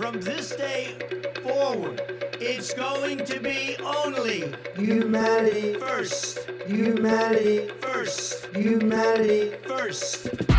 from this day forward, it's going to be only Humanity first, Humanity first, Humanity first.